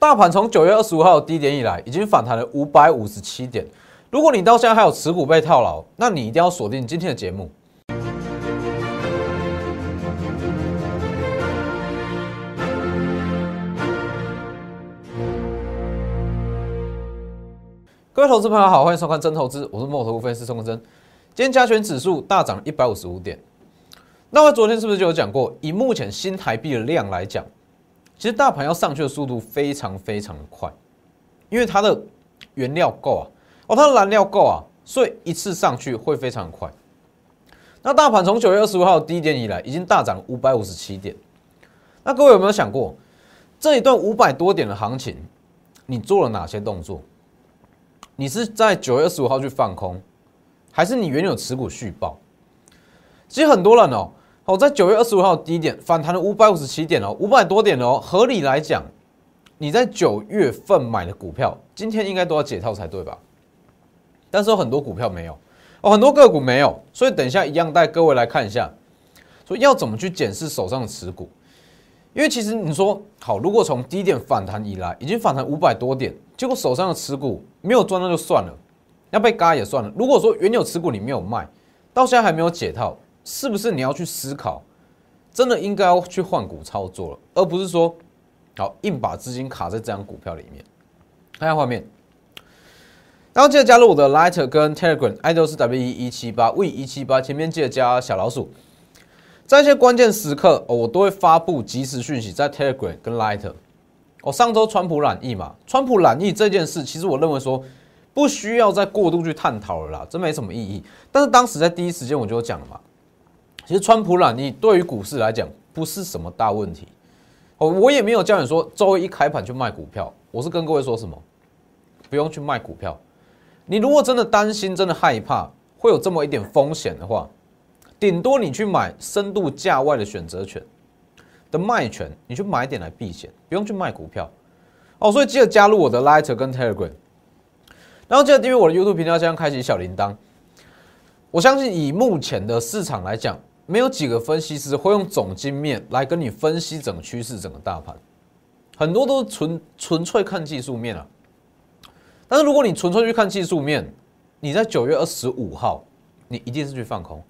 大盘从九月二十五号低点以来，已经反弹了五百五十七点。如果你到现在还有持股被套牢，那你一定要锁定今天的节目。各位投资朋友好，欢迎收看真投资，我是墨头分析师宋真。今天加权指数大涨一百五十五点。那我昨天是不是就有讲过？以目前新台币的量来讲，其实大盘要上去的速度非常非常的快，因为它的原料够啊，哦，它的燃料够啊，所以一次上去会非常快。那大盘从九月二十五号低点以来，已经大涨五百五十七点。那各位有没有想过，这一段五百多点的行情，你做了哪些动作？你是在九月二十五号去放空，还是你原有持股续报？其实很多人哦，好，在九月二十五号低点反弹了五百五十七点哦，五百多点哦，合理来讲，你在九月份买的股票，今天应该都要解套才对吧？但是有很多股票没有哦，很多个股没有，所以等一下一样带各位来看一下，说要怎么去检视手上的持股。因为其实你说好，如果从低点反弹以来，已经反弹五百多点，结果手上的持股没有赚，那就算了，要被嘎也算了。如果说原有持股你没有卖，到现在还没有解套，是不是你要去思考，真的应该要去换股操作了，而不是说好硬把资金卡在这张股票里面。看下画面，然后记得加入我的 Lighter 跟 Telegram，i 都是 W 一一七八 V 一七八，前面记得加小老鼠。在一些关键时刻，我都会发布即时讯息在 Telegram 跟 Lighter。哦，上周川普染疫嘛，川普染疫这件事，其实我认为说不需要再过度去探讨了啦，真没什么意义。但是当时在第一时间我就讲了嘛，其实川普染疫对于股市来讲不是什么大问题。哦，我也没有叫你说周一开盘去卖股票，我是跟各位说什么，不用去卖股票。你如果真的担心、真的害怕会有这么一点风险的话，顶多你去买深度价外的选择权的卖权，你去买点来避险，不用去卖股票哦。所以记得加入我的 Lighter 跟 Telegram，然后记得订阅我的 YouTube 频道，加上开启小铃铛。我相信以目前的市场来讲，没有几个分析师会用总经面来跟你分析整个趋势、整个大盘，很多都是纯纯粹看技术面啊。但是如果你纯粹去看技术面，你在九月二十五号，你一定是去放空。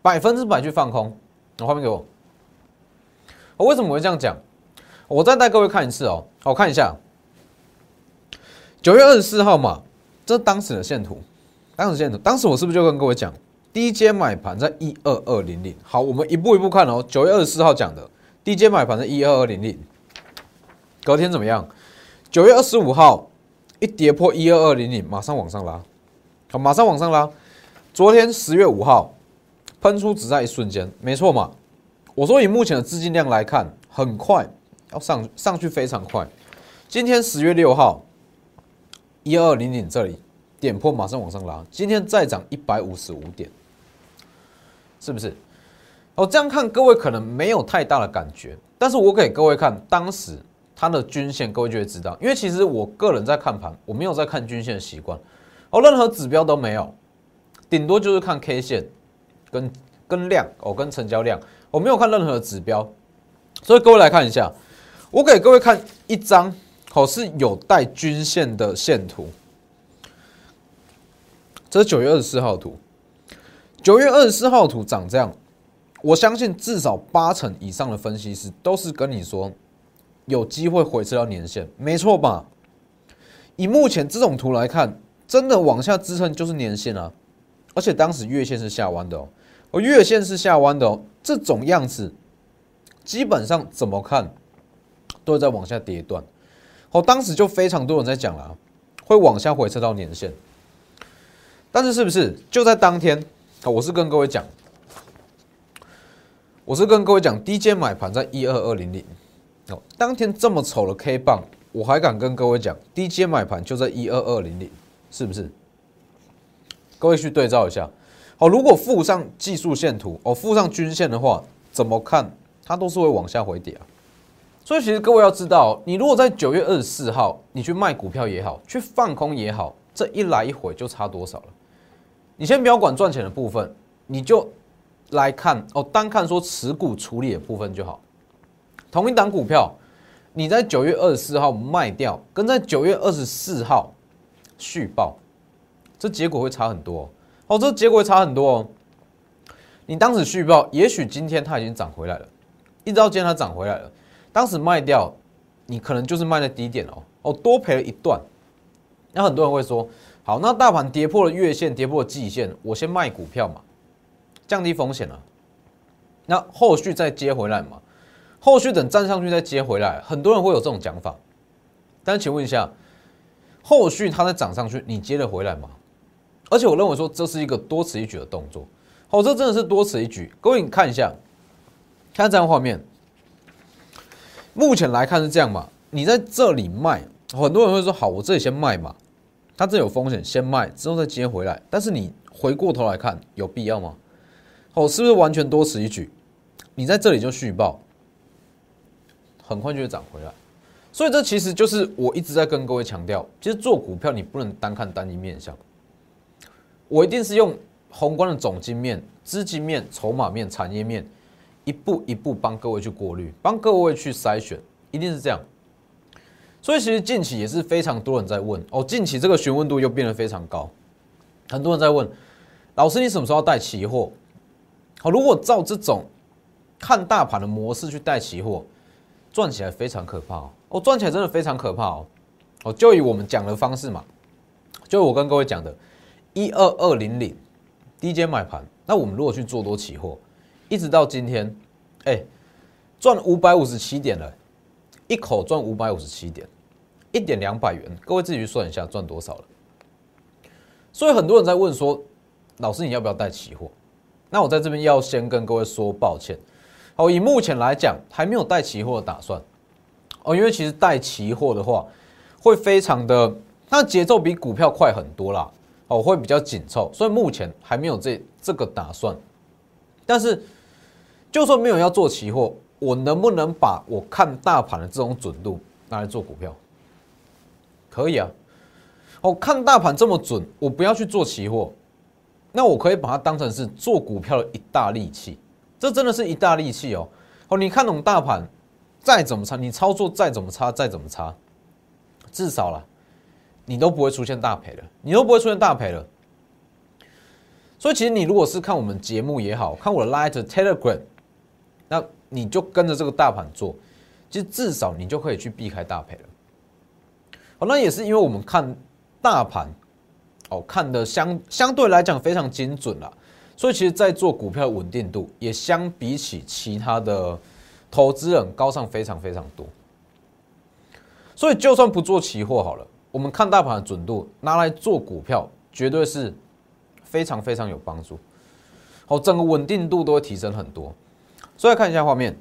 百分之百去放空，那画面给我。我为什么会这样讲？我再带各位看一次哦。我看一下，九月二十四号嘛，这是当时的线图，当时线图，当时我是不是就跟各位讲，低阶买盘在一二二零零？好，我们一步一步看哦。九月二十四号讲的低阶买盘在一二二零零，隔天怎么样？九月二十五号一跌破一二二零零，马上往上拉，好，马上往上拉。昨天十月五号。喷出只在一瞬间，没错嘛？我说以目前的资金量来看，很快要上上去，非常快。今天十月六号，一二零零这里点破，马上往上拉。今天再涨一百五十五点，是不是？哦，这样看各位可能没有太大的感觉，但是我给各位看当时它的均线，各位就会知道。因为其实我个人在看盘，我没有在看均线的习惯，哦，任何指标都没有，顶多就是看 K 线。跟跟量哦，跟成交量，我没有看任何指标，所以各位来看一下，我给各位看一张哦，是有带均线的线图，这是九月二十四号图，九月二十四号图长这样，我相信至少八成以上的分析师都是跟你说有机会回撤到年线，没错吧？以目前这种图来看，真的往下支撑就是年线啊，而且当时月线是下弯的哦。我月线是下弯的哦，这种样子基本上怎么看都在往下跌断。哦，当时就非常多人在讲了，会往下回撤到年线。但是是不是就在当天？我是跟各位讲，我是跟各位讲，低阶买盘在一二二零零。哦，当天这么丑的 K 棒，我还敢跟各位讲，低阶买盘就在一二二零零，是不是？各位去对照一下。好，如果附上技术线图，哦，附上均线的话，怎么看它都是会往下回跌啊。所以其实各位要知道，你如果在九月二十四号，你去卖股票也好，去放空也好，这一来一回就差多少了？你先不要管赚钱的部分，你就来看哦，单看说持股处理的部分就好。同一档股票你在九月二十四号卖掉，跟在九月二十四号续报，这结果会差很多哦。这结果会差很多哦。你当时续报，也许今天它已经涨回来了，一直到今天它涨回来了，当时卖掉，你可能就是卖在低点哦，哦，多赔了一段。那很多人会说，好，那大盘跌破了月线，跌破了季线，我先卖股票嘛，降低风险了。那后续再接回来嘛？后续等站上去再接回来，很多人会有这种讲法。但请问一下，后续它再涨上去，你接得回来吗？而且我认为说这是一个多此一举的动作。好，这真的是多此一举。各位你看一下，看这张画面，目前来看是这样嘛？你在这里卖，很多人会说好，我这里先卖嘛。它这有风险，先卖之后再接回来。但是你回过头来看，有必要吗？哦，是不是完全多此一举？你在这里就续报，很快就会涨回来。所以这其实就是我一直在跟各位强调，其实做股票你不能单看单一面相，我一定是用宏观的总经面、资金面、筹码面、产业面，一步一步帮各位去过滤，帮各位去筛选，一定是这样。所以其实近期也是非常多人在问哦，近期这个询问度又变得非常高，很多人在问老师，你什么时候带期货？好，如果照这种看大盘的模式去带期货，赚起来非常可怕哦！哦，赚起来真的非常可怕哦！哦，就以我们讲的方式嘛，就我跟各位讲的，一二二零零低阶买盘，那我们如果去做多期货，一直到今天，哎，赚五百五十七点了，一口赚五百五十七点，一点两百元，各位自己去算一下赚多少了。所以很多人在问说，老师你要不要带期货？那我在这边要先跟各位说抱歉，哦，以目前来讲还没有带期货的打算，哦，因为其实带期货的话会非常的，它节奏比股票快很多啦，哦，会比较紧凑，所以目前还没有这这个打算。但是就算没有要做期货，我能不能把我看大盘的这种准度拿来做股票？可以啊，哦，看大盘这么准，我不要去做期货。那我可以把它当成是做股票的一大利器，这真的是一大利器哦。哦，你看懂大盘，再怎么差，你操作再怎么差，再怎么差，至少了，你都不会出现大赔了，你都不会出现大赔了。所以其实你如果是看我们节目也好看我的 Light Telegram，那你就跟着这个大盘做，其实至少你就可以去避开大赔了。那也是因为我们看大盘。哦，看的相相对来讲非常精准了，所以其实，在做股票稳定度也相比起其他的投资人高上非常非常多。所以，就算不做期货好了，我们看大盘的准度拿来做股票，绝对是非常非常有帮助。好，整个稳定度都会提升很多。所以，看一下画面。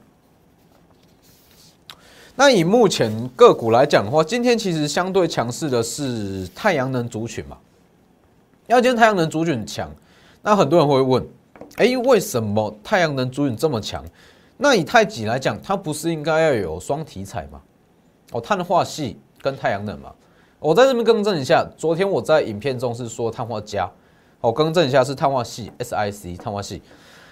那以目前个股来讲的话，今天其实相对强势的是太阳能族群嘛。要今天太阳能族群强，那很多人会问，哎，为什么太阳能族群这么强？那以太极来讲，它不是应该要有双题材吗？哦，碳化系跟太阳能嘛。我在这边更正一下，昨天我在影片中是说碳化镓，哦，更正一下是碳化系 SIC 碳化系。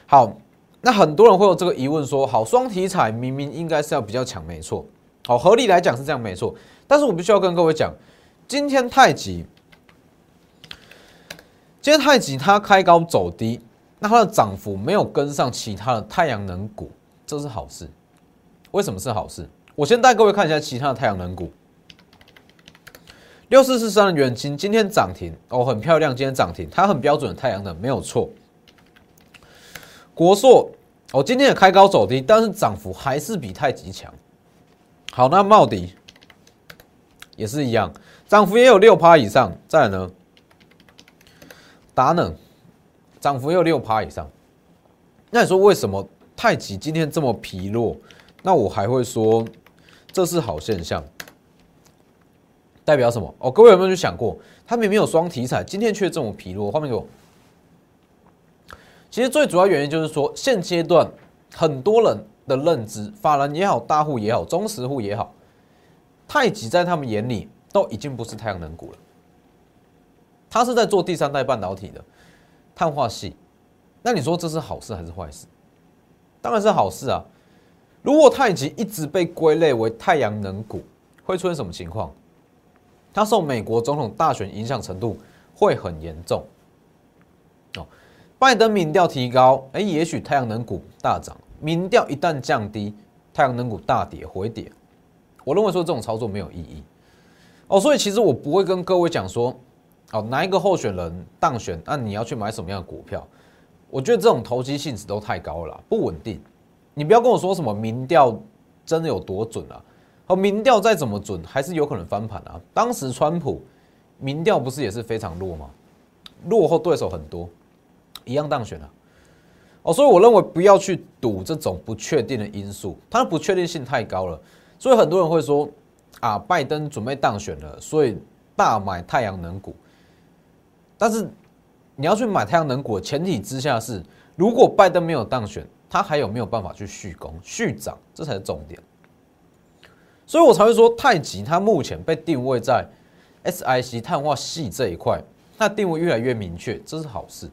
好，那很多人会有这个疑问，说好双题材明明应该是要比较强，没错，好，合理来讲是这样没错，但是我必须要跟各位讲，今天太极。今天太极它开高走低，那它的涨幅没有跟上其他的太阳能股，这是好事。为什么是好事？我先带各位看一下其他的太阳能股。六四四三的远金今天涨停哦，很漂亮，今天涨停，它很标准的太阳能，没有错。国硕哦，今天也开高走低，但是涨幅还是比太极强。好，那茂迪也是一样，涨幅也有六趴以上。再来呢？达能涨幅也有六趴以上，那你说为什么太极今天这么疲弱？那我还会说这是好现象，代表什么？哦，各位有没有去想过，它明明有双题材，今天却这么疲弱？画面给我。其实最主要原因就是说，现阶段很多人的认知，法人也好，大户也好，中实户也好，太极在他们眼里都已经不是太阳能股了。他是在做第三代半导体的碳化系，那你说这是好事还是坏事？当然是好事啊！如果太极一直被归类为太阳能股，会出现什么情况？它受美国总统大选影响程度会很严重。哦，拜登民调提高，哎，也许太阳能股大涨；民调一旦降低，太阳能股大跌回跌。我认为说这种操作没有意义。哦，所以其实我不会跟各位讲说，哦，哪一个候选人当选，那你要去买什么样的股票？我觉得这种投机性质都太高了，不稳定。你不要跟我说什么民调真的有多准啊？和民调再怎么准，还是有可能翻盘啊。当时川普民调不是也是非常弱吗？落后对手很多，一样当选了。哦，所以我认为不要去赌这种不确定的因素，它的不确定性太高了。所以很多人会说啊，拜登准备当选了，所以大买太阳能股。但是你要去买太阳能股的前提之下是，如果拜登没有当选。他还有没有办法去续攻续涨？这才是重点。所以我才会说，太极它目前被定位在 SIC 碳化系这一块，它定位越来越明确，这是好事。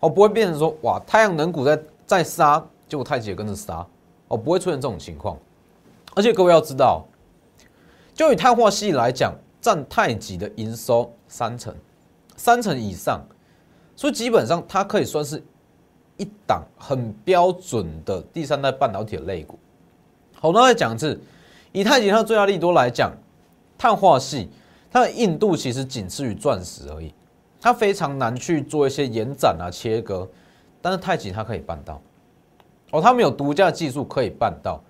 哦，不会变成说哇，太阳能股在在杀，结果太极也跟着杀，哦，不会出现这种情况。而且各位要知道，就以碳化系来讲，占太极的营收三成，三成以上，所以基本上它可以算是。一档很标准的第三代半导体的类股。好，那再讲一次，以太极它最大利多来讲，碳化系它的硬度其实仅次于钻石而已，它非常难去做一些延展啊切割，但是太极它可以办到。哦，他们有独家技术可以办到，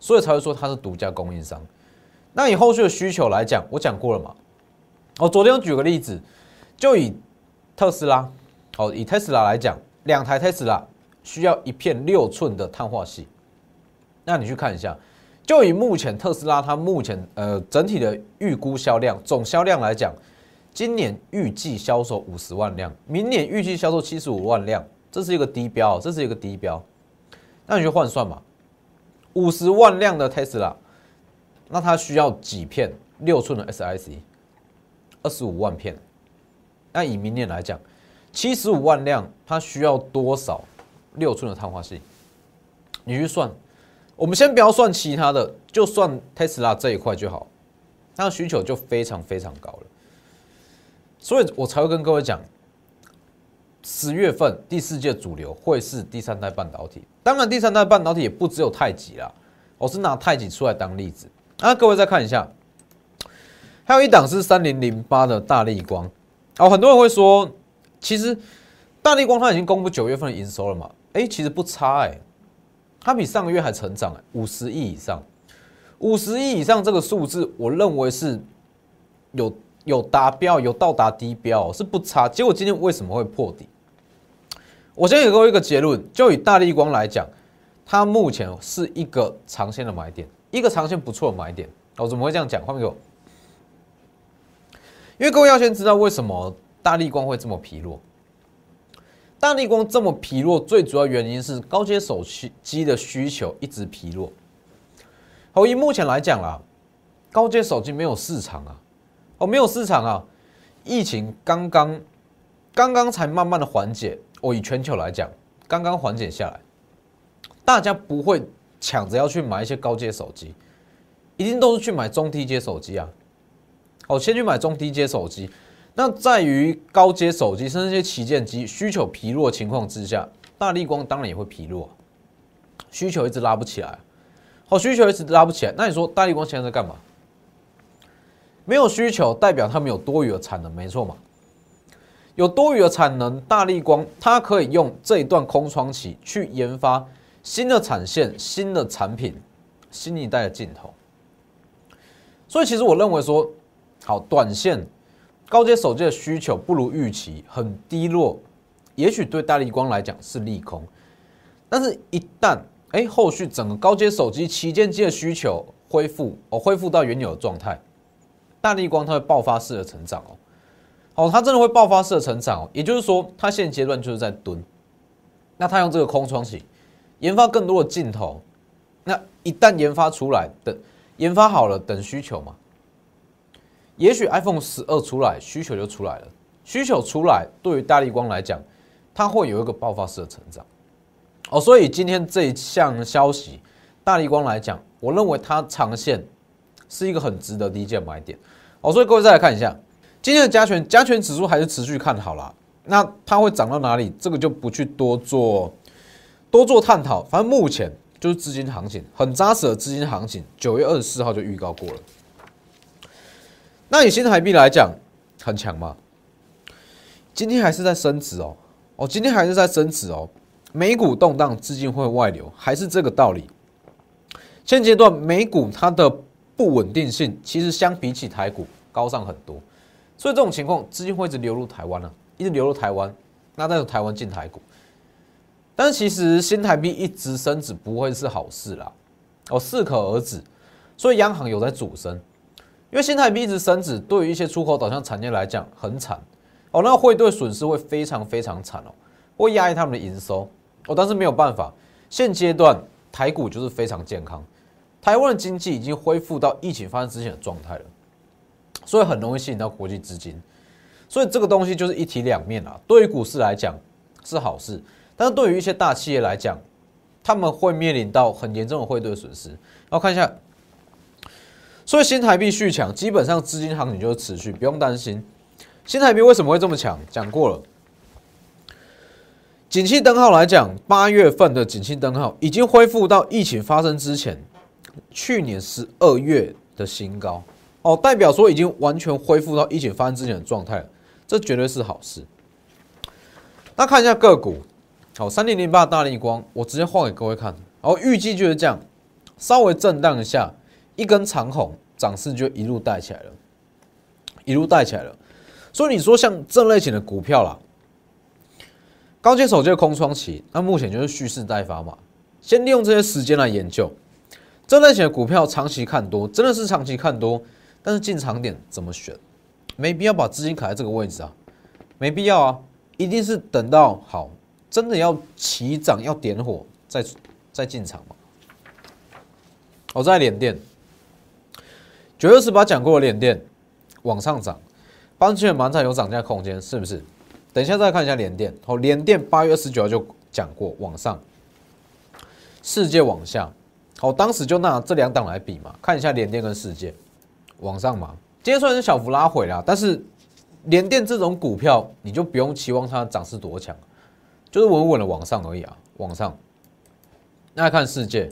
所以才会说它是独家供应商。那以后续的需求来讲，我讲过了嘛？哦，昨天我举个例子，就以特斯拉，哦，以特斯拉来讲。两台 Tesla 需要一片六寸的碳化系，那你去看一下，就以目前特斯拉它目前呃整体的预估销量总销量来讲，今年预计销售五十万辆，明年预计销售七十五万辆，这是一个低标，这是一个低标。那你就换算嘛，五十万辆的 Tesla，那它需要几片六寸的 SiC？二十五万片。那以明年来讲。七十五万辆，它需要多少六寸的碳化系？你去算。我们先不要算其他的，就算特斯拉这一块就好，它的需求就非常非常高了。所以我才会跟各位讲，十月份第四届主流会是第三代半导体。当然，第三代半导体也不只有太极啦，我是拿太极出来当例子。啊，各位再看一下，还有一档是三零零八的大力光。哦，很多人会说。其实，大力光它已经公布九月份的营收了嘛？哎，其实不差哎，它比上个月还成长哎，五十亿以上，五十亿以上这个数字，我认为是有有达标，有到达低标，是不差。结果今天为什么会破底？我先给各位一个结论，就以大力光来讲，它目前是一个长线的买点，一个长线不错的买点。我怎么会这样讲？换给我，因为各位要先知道为什么。大力光会这么疲弱？大力光这么疲弱，最主要原因是高阶手机的需求一直疲弱。好，以目前来讲啦，高阶手机没有市场啊，哦，没有市场啊，疫情刚刚刚刚才慢慢的缓解。我以全球来讲，刚刚缓解下来，大家不会抢着要去买一些高阶手机，一定都是去买中低阶手机啊。哦，先去买中低阶手机。那在于高阶手机，甚至一些旗舰机需求疲弱情况之下，大力光当然也会疲弱，需求一直拉不起来。好，需求一直拉不起来，那你说大力光现在在干嘛？没有需求，代表他们有多余的产能，没错嘛？有多余的产能，大力光它可以用这一段空窗期去研发新的产线、新的产品、新一代的镜头。所以其实我认为说，好，短线。高阶手机的需求不如预期，很低落，也许对大力光来讲是利空，但是一旦哎后续整个高阶手机旗舰机的需求恢复哦，恢复到原有的状态，大力光它会爆发式的成长哦，哦，它真的会爆发式的成长哦，也就是说它现阶段就是在蹲，那它用这个空窗期研发更多的镜头，那一旦研发出来，等研发好了，等需求嘛。也许 iPhone 十二出来，需求就出来了。需求出来，对于大力光来讲，它会有一个爆发式的成长。哦，所以今天这一项消息，大力光来讲，我认为它长线是一个很值得低阶买点哦。所以各位再来看一下今天的加权，加权指数还是持续看好啦。那它会涨到哪里？这个就不去多做多做探讨。反正目前就是资金行情很扎实的资金行情，九月二十四号就预告过了。那以新台币来讲，很强吗？今天还是在升值哦，哦，今天还是在升值哦。美股动荡，资金会外流，还是这个道理。现阶段美股它的不稳定性，其实相比起台股高上很多，所以这种情况，资金会一直流入台湾了。一直流入台湾，那再从台湾进台股，但其实新台币一直升值不会是好事啦，哦，适可而止，所以央行有在主升，因为新台币一直升值，对于一些出口导向产业来讲很惨，哦，那会对损失会非常非常惨哦，会压抑他们的营收，哦，但是没有办法，现阶段台股就是非常健康，台湾的经济已经恢复到疫情发生之前的状态了，所以很容易吸引到国际资金。所以这个东西就是一体两面啊。对于股市来讲是好事，但是对于一些大企业来讲，他们会面临到很严重的汇兑损失。然后看一下，所以新台币续强，基本上资金行情就是持续，不用担心。新台币为什么会这么强？讲过了，景气灯号来讲，八月份的景气灯号已经恢复到疫情发生之前去年十二月的新高哦，代表说已经完全恢复到疫情发生之前的状态了。这绝对是好事。那看一下个股，好，三零零八大力光，我直接画给各位看。然后预计就是这样，稍微震荡一下，一根长红，涨势就一路带起来了，一路带起来了。所以你说像这类型的股票啦，高阶手就空窗期，那目前就是蓄势待发嘛，先利用这些时间来研究这类型的股票，长期看多，真的是长期看多，但是进场点怎么选？没必要把资金卡在这个位置啊，没必要啊，一定是等到好真的要起涨要点火再再进场嘛。我在连电九月十八讲过连电往上涨，帮助满产有涨价空间，是不是？等一下再看一下连电，好，连电八月二十九号就讲过往上，世界往下，好，当时就拿这两档来比嘛，看一下连电跟世界往上嘛。今天虽然是小幅拉回啦，但是联电这种股票，你就不用期望它涨势多强，就是稳稳的往上而已啊，往上。那看世界，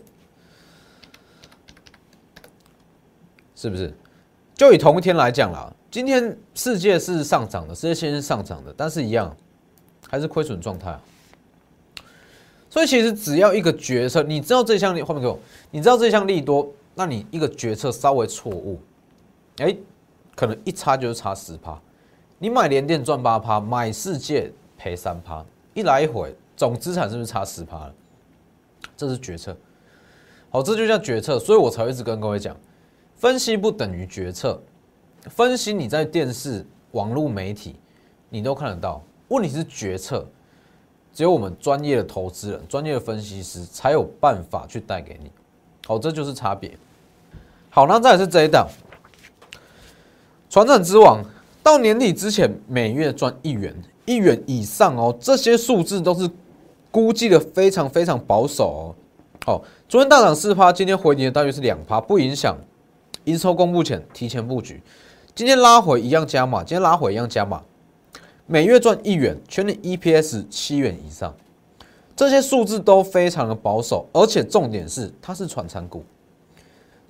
是不是？就以同一天来讲啦，今天世界是上涨的，世界先是上涨的，但是一样还是亏损状态。所以其实只要一个决策，你知道这项利，后面给我，你知道这项利多，那你一个决策稍微错误，哎。可能一差就是差十趴，你买联电赚八趴，买世界赔三趴，一来一回总资产是不是差十趴了？这是决策，好，这就叫决策，所以我才一直跟各位讲，分析不等于决策，分析你在电视、网络媒体你都看得到，问题是决策，只有我们专业的投资人、专业的分析师才有办法去带给你，好，这就是差别。好，那再来是这一档。传产之王到年底之前每月赚一元，一元以上哦，这些数字都是估计的非常非常保守哦。好，昨天大涨四趴，今天回跌大约是两趴，不影响营收公布前提前布局。今天拉回一样加码，今天拉回一样加码，每月赚一元，全年 EPS 七元以上，这些数字都非常的保守，而且重点是它是传产股。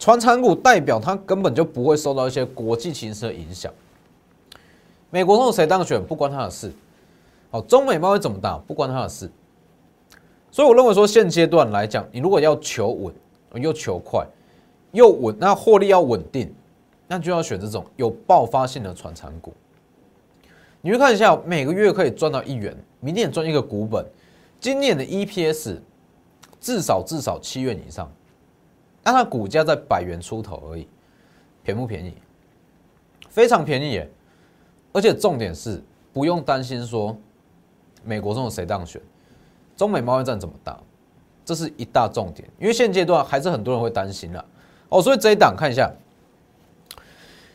传产股代表它根本就不会受到一些国际形势的影响。美国总统谁当选不关他的事，好，中美贸易怎么打不关他的事。所以我认为说现阶段来讲，你如果要求稳又求快又稳，那获利要稳定，那就要选这种有爆发性的传产股。你去看一下，每个月可以赚到一元，明年赚一个股本，今年的 EPS 至少至少七元以上。那它股价在百元出头而已，便不便宜？非常便宜耶！而且重点是不用担心说美国中有谁当选，中美贸易战怎么打，这是一大重点。因为现阶段还是很多人会担心了哦，所以这一档看一下，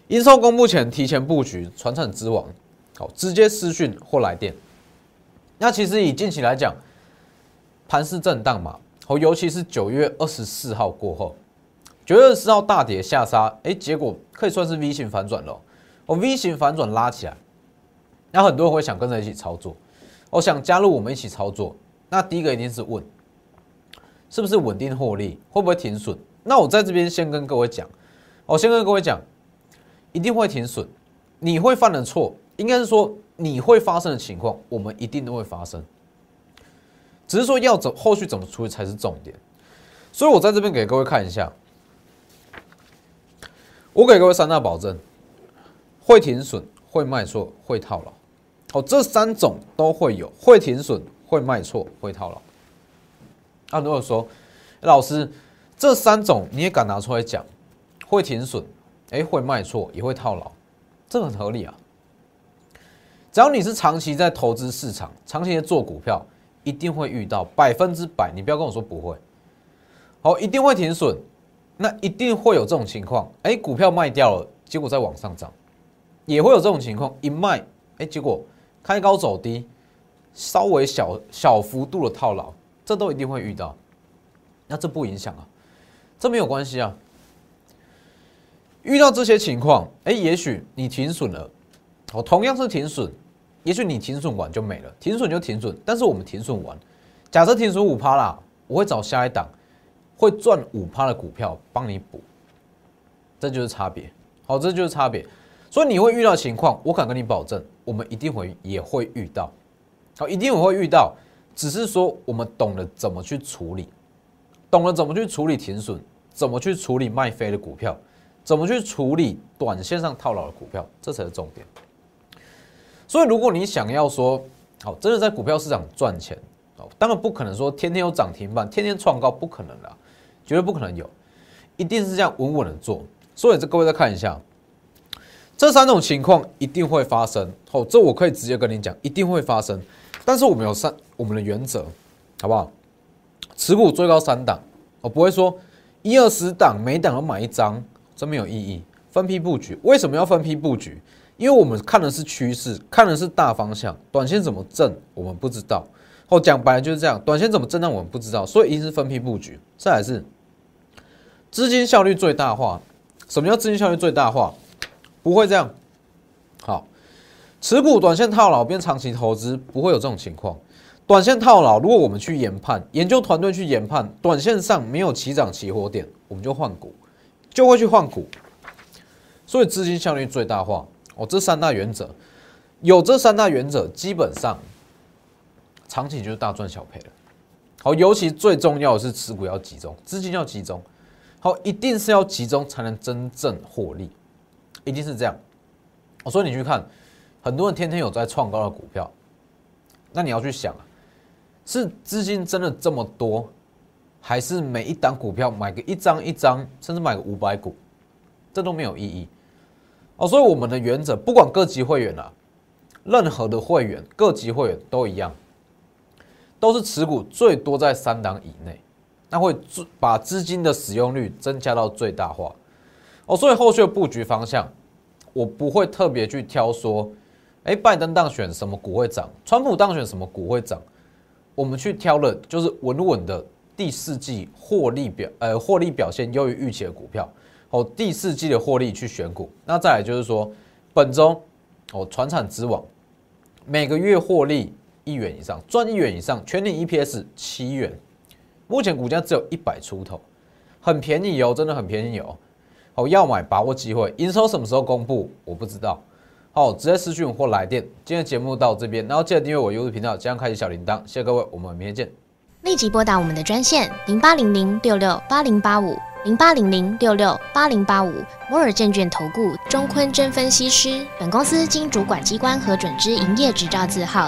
营收公布前提前布局，传产之王，好，直接私讯或来电。那其实以近期来讲，盘势震荡嘛。哦，尤其是九月二十四号过后，九月二十四号大跌下杀，哎，结果可以算是 V 型反转了。哦，V 型反转拉起来，那很多人会想跟着一起操作，我想加入我们一起操作。那第一个一定是问，是不是稳定获利，会不会停损？那我在这边先跟各位讲，我先跟各位讲，一定会停损，你会犯的错，应该是说你会发生的情况，我们一定都会发生。只是说要怎后续怎么处理才是重点，所以我在这边给各位看一下，我给各位三大保证：会停损、会卖错、会套牢。哦，这三种都会有，会停损、会卖错、会套牢。啊，如果说老师这三种你也敢拿出来讲，会停损，哎，会卖错，也会套牢，这很合理啊。只要你是长期在投资市场，长期在做股票。一定会遇到百分之百，你不要跟我说不会。好，一定会停损，那一定会有这种情况。哎，股票卖掉了，结果再往上涨，也会有这种情况。一卖，哎，结果开高走低，稍微小小幅度的套牢，这都一定会遇到。那这不影响啊，这没有关系啊。遇到这些情况，哎，也许你停损了，哦，同样是停损。也许你停损完就没了，停损就停损。但是我们停损完，假设停损五趴啦，我会找下一档会赚五趴的股票帮你补，这就是差别。好，这就是差别。所以你会遇到情况，我敢跟你保证，我们一定会也会遇到。好，一定我会遇到，只是说我们懂得怎么去处理，懂得怎么去处理停损，怎么去处理卖飞的股票，怎么去处理短线上套牢的股票，这才是重点。所以，如果你想要说好，真的在股票市场赚钱哦，当然不可能说天天有涨停板，天天创高，不可能的，绝对不可能有，一定是这样稳稳的做。所以，这各位再看一下，这三种情况一定会发生。哦，这我可以直接跟你讲，一定会发生。但是我们有三我们的原则，好不好？持股最高三档，我不会说一二十档每档都买一张，这没有意义。分批布局，为什么要分批布局？因为我们看的是趋势，看的是大方向，短线怎么震我们不知道。哦，讲白了就是这样，短线怎么震荡我们不知道，所以一定是分批布局。再来是资金效率最大化。什么叫资金效率最大化？不会这样。好，持股短线套牢变长期投资，不会有这种情况。短线套牢，如果我们去研判，研究团队去研判，短线上没有起涨起火点，我们就换股，就会去换股。所以资金效率最大化。哦，这三大原则，有这三大原则，基本上长期就是大赚小赔了。好，尤其最重要的是持股要集中，资金要集中，好，一定是要集中才能真正获利，一定是这样。所以你去看，很多人天天有在创高的股票，那你要去想啊，是资金真的这么多，还是每一档股票买个一张一张，甚至买个五百股，这都没有意义。哦，所以我们的原则，不管各级会员啊，任何的会员，各级会员都一样，都是持股最多在三档以内，那会把资金的使用率增加到最大化。哦，所以后续的布局方向，我不会特别去挑说，哎，拜登当选什么股会涨，川普当选什么股会涨，我们去挑的就是稳稳的第四季获利表，呃，获利表现优于预期的股票。哦，第四季的获利去选股，那再来就是说，本周哦，船产之网每个月获利一元以上，赚一元以上，全年 EPS 七元，目前股价只有一百出头，很便宜哦，真的很便宜哦。哦，要买把握机会，营收什么时候公布我不知道。好，直接私讯或来电。今天节目到这边，然后记得订阅我 YouTube 频道，加上开启小铃铛。谢谢各位，我们明天见。立即拨打我们的专线零八零零六六八零八五。零八零零六六八零八五摩尔证券投顾中坤真分析师，本公司经主管机关核准之营业执照字号